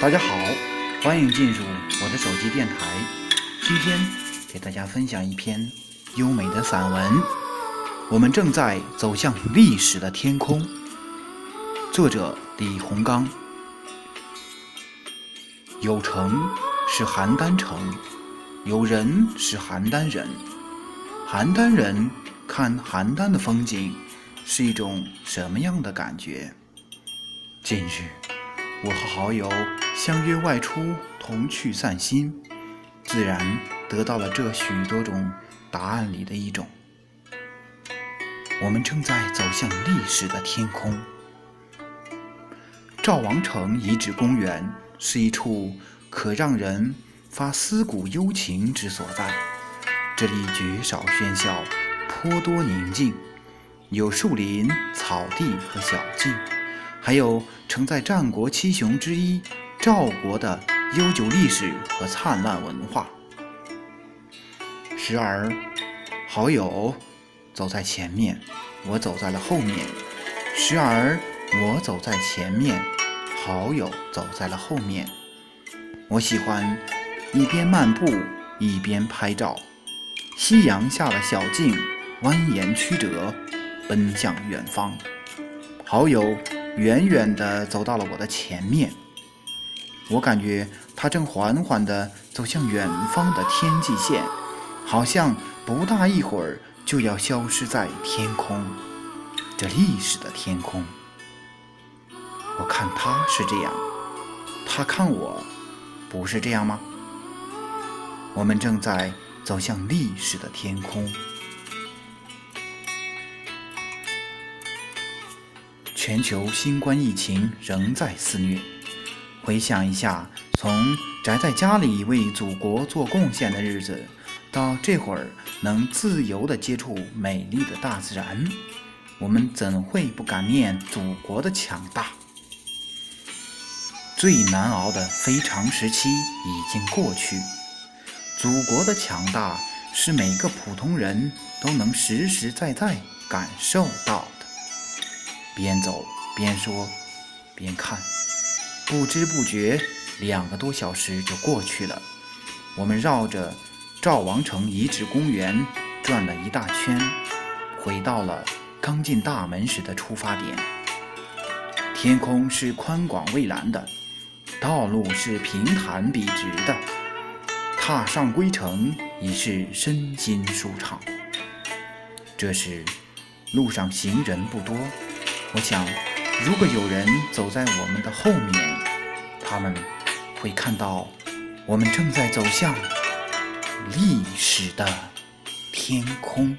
大家好，欢迎进入我的手机电台。今天给大家分享一篇优美的散文。我们正在走向历史的天空。作者李洪刚。有城是邯郸城，有人是邯郸人。邯郸人看邯郸的风景是一种什么样的感觉？近日，我和好友相约外出，同去散心，自然得到了这许多种答案里的一种。我们正在走向历史的天空。赵王城遗址公园是一处可让人发思古幽情之所在。这里绝少喧嚣，颇多宁静，有树林、草地和小径，还有承载战国七雄之一赵国的悠久历史和灿烂文化。时而，好友走在前面，我走在了后面；时而，我走在前面，好友走在了后面。我喜欢一边漫步一边拍照。夕阳下的小径蜿蜒曲折，奔向远方。好友远远地走到了我的前面，我感觉他正缓缓地走向远方的天际线，好像不大一会儿就要消失在天空，这历史的天空。我看他是这样，他看我，不是这样吗？我们正在。走向历史的天空。全球新冠疫情仍在肆虐，回想一下，从宅在家里为祖国做贡献的日子，到这会儿能自由地接触美丽的大自然，我们怎会不感念祖国的强大？最难熬的非常时期已经过去。祖国的强大是每个普通人都能实实在在感受到。边走边说边看，不知不觉两个多小时就过去了。我们绕着赵王城遗址公园转了一大圈，回到了刚进大门时的出发点。天空是宽广蔚蓝的，道路是平坦笔直的。踏上归程已是身心舒畅。这时，路上行人不多。我想，如果有人走在我们的后面，他们会看到我们正在走向历史的天空。